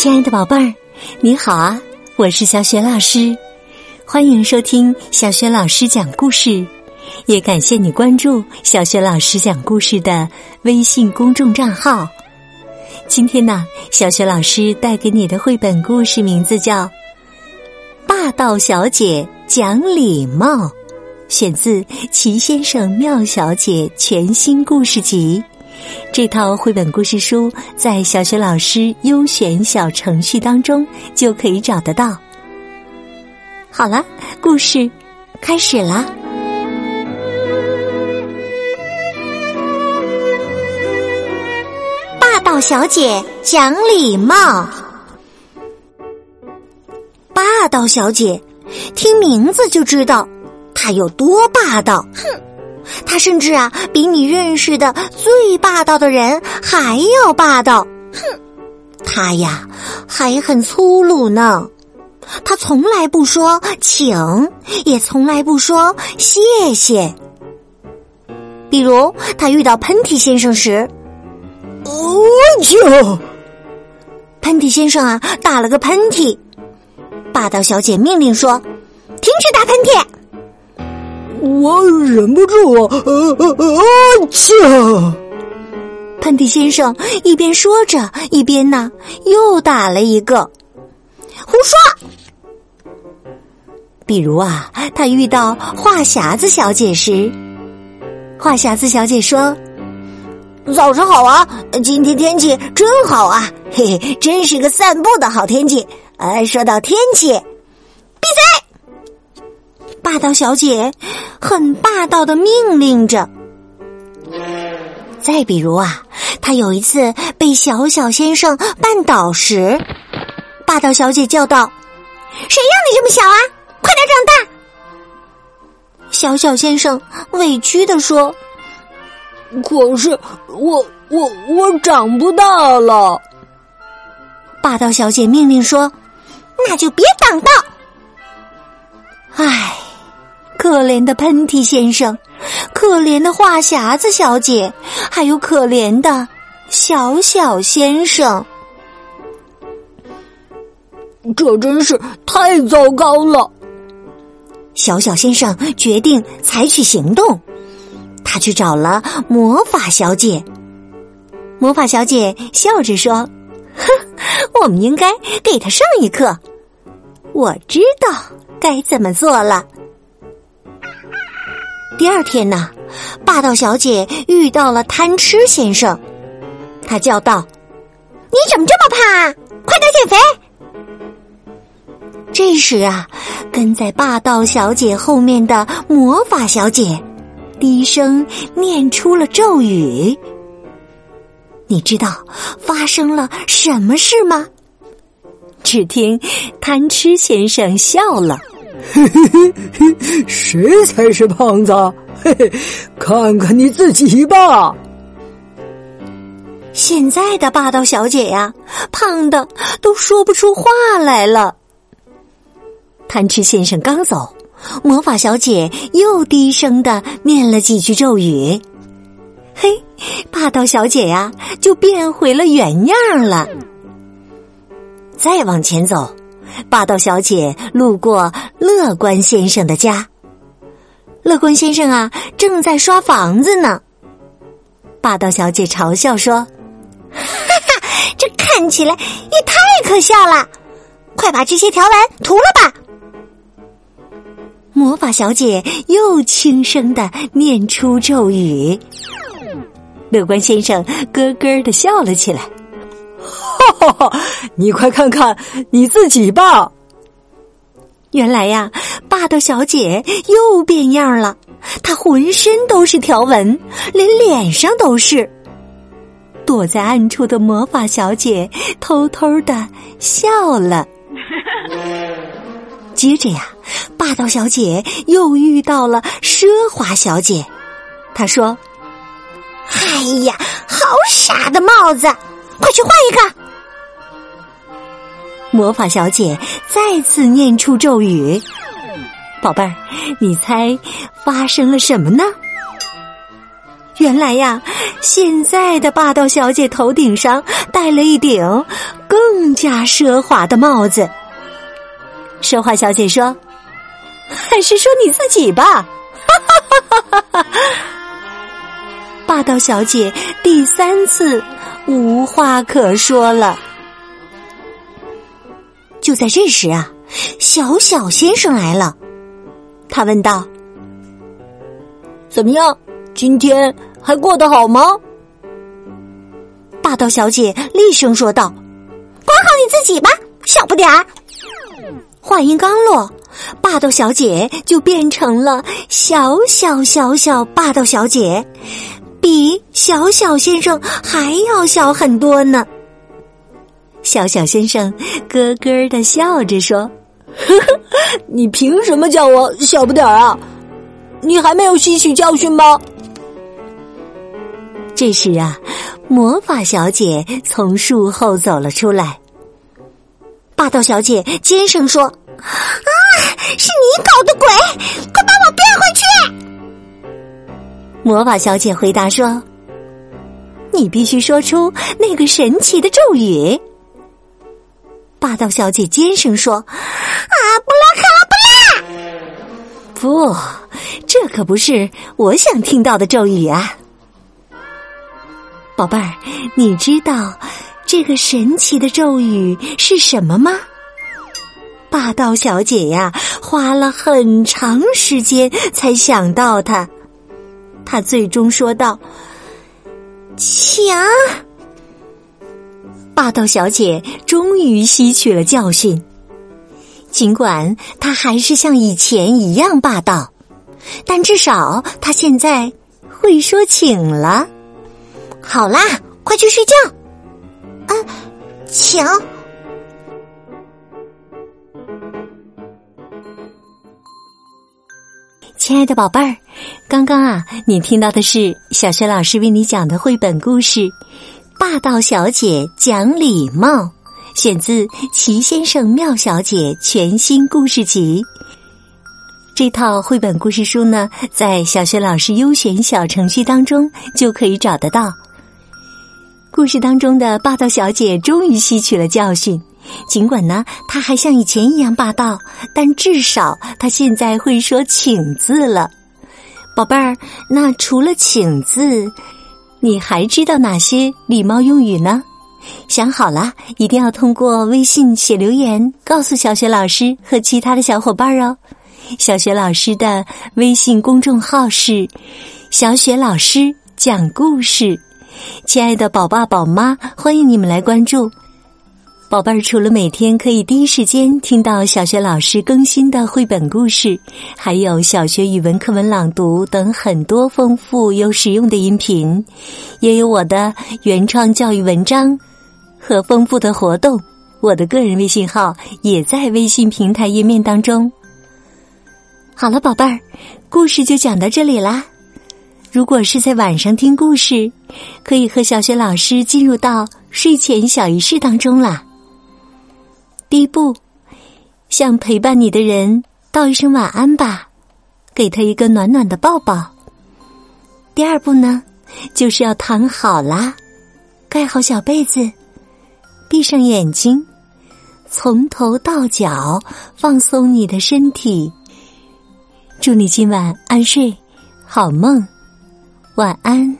亲爱的宝贝儿，你好啊！我是小雪老师，欢迎收听小雪老师讲故事，也感谢你关注小雪老师讲故事的微信公众账号。今天呢，小雪老师带给你的绘本故事名字叫《霸道小姐讲礼貌》，选自《齐先生妙小姐》全新故事集。这套绘本故事书在小学老师优选小程序当中就可以找得到。好了，故事开始啦！霸道小姐讲礼貌。霸道小姐，听名字就知道她有多霸道。哼！他甚至啊，比你认识的最霸道的人还要霸道。哼，他呀还很粗鲁呢。他从来不说请，也从来不说谢谢。比如，他遇到喷嚏先生时，哦就，喷嚏先生啊打了个喷嚏，霸道小姐命令说：“停止打喷嚏。”我忍不住啊！呃呃呃！切！喷嚏先生一边说着，一边呢又打了一个。胡说！比如啊，他遇到话匣子小姐时，话匣子小姐说：“早上好啊，今天天气真好啊，嘿嘿，真是个散步的好天气。”呃，说到天气，闭嘴！霸道小姐很霸道的命令着。再比如啊，她有一次被小小先生绊倒时，霸道小姐叫道：“谁让你这么小啊？快点长大！”小小先生委屈的说：“可是我我我长不大了。”霸道小姐命令说：“那就别挡道。”唉。可怜的喷嚏先生，可怜的话匣子小姐，还有可怜的小小先生，这真是太糟糕了。小小先生决定采取行动，他去找了魔法小姐。魔法小姐笑着说：“哼，我们应该给他上一课。我知道该怎么做了。”第二天呢，霸道小姐遇到了贪吃先生，他叫道：“你怎么这么胖啊？快点减肥！”这时啊，跟在霸道小姐后面的魔法小姐低声念出了咒语。你知道发生了什么事吗？只听贪吃先生笑了。嘿嘿嘿，谁才是胖子？嘿嘿，看看你自己吧。现在的霸道小姐呀，胖的都说不出话来了。贪吃先生刚走，魔法小姐又低声的念了几句咒语。嘿，霸道小姐呀，就变回了原样了。再往前走。霸道小姐路过乐观先生的家，乐观先生啊正在刷房子呢。霸道小姐嘲笑说：“哈哈，这看起来也太可笑了！快把这些条纹涂了吧！”魔法小姐又轻声的念出咒语，乐观先生咯咯的笑了起来。哈哈，你快看看你自己吧！原来呀，霸道小姐又变样了，她浑身都是条纹，连脸上都是。躲在暗处的魔法小姐偷偷的笑了。接着呀，霸道小姐又遇到了奢华小姐，她说：“哎呀，好傻的帽子，快去换一个！”魔法小姐再次念出咒语：“宝贝儿，你猜发生了什么呢？”原来呀，现在的霸道小姐头顶上戴了一顶更加奢华的帽子。奢华小姐说：“还是说你自己吧。”哈哈哈哈哈哈！霸道小姐第三次无话可说了。就在这时啊，小小先生来了。他问道：“怎么样？今天还过得好吗？”霸道小姐厉声说道：“管好你自己吧，小不点儿。”话音刚落，霸道小姐就变成了小小小小霸道小姐，比小小先生还要小很多呢。小小先生咯咯的笑着说。呵呵，你凭什么叫我小不点儿啊？你还没有吸取教训吗？这时啊，魔法小姐从树后走了出来。霸道小姐尖声说：“啊，是你搞的鬼！快把我变回去！”魔法小姐回答说：“你必须说出那个神奇的咒语。”霸道小姐尖声说：“啊，布拉卡拉布拉！不，这可不是我想听到的咒语啊，宝贝儿，你知道这个神奇的咒语是什么吗？”霸道小姐呀，花了很长时间才想到它，她最终说道：“强。”霸道小姐终于吸取了教训，尽管她还是像以前一样霸道，但至少她现在会说请了。好啦，快去睡觉。啊，请。亲爱的宝贝儿，刚刚啊，你听到的是小学老师为你讲的绘本故事。霸道小姐讲礼貌，选自《齐先生妙小姐》全新故事集。这套绘本故事书呢，在小学老师优选小程序当中就可以找得到。故事当中的霸道小姐终于吸取了教训，尽管呢，她还像以前一样霸道，但至少她现在会说“请”字了。宝贝儿，那除了“请”字。你还知道哪些礼貌用语呢？想好了，一定要通过微信写留言告诉小雪老师和其他的小伙伴哦。小雪老师的微信公众号是“小雪老师讲故事”，亲爱的宝爸宝妈，欢迎你们来关注。宝贝儿，除了每天可以第一时间听到小学老师更新的绘本故事，还有小学语文课文朗读等很多丰富又实用的音频，也有我的原创教育文章和丰富的活动。我的个人微信号也在微信平台页面当中。好了，宝贝儿，故事就讲到这里啦。如果是在晚上听故事，可以和小学老师进入到睡前小仪式当中啦。第一步，向陪伴你的人道一声晚安吧，给他一个暖暖的抱抱。第二步呢，就是要躺好啦，盖好小被子，闭上眼睛，从头到脚放松你的身体。祝你今晚安睡，好梦，晚安。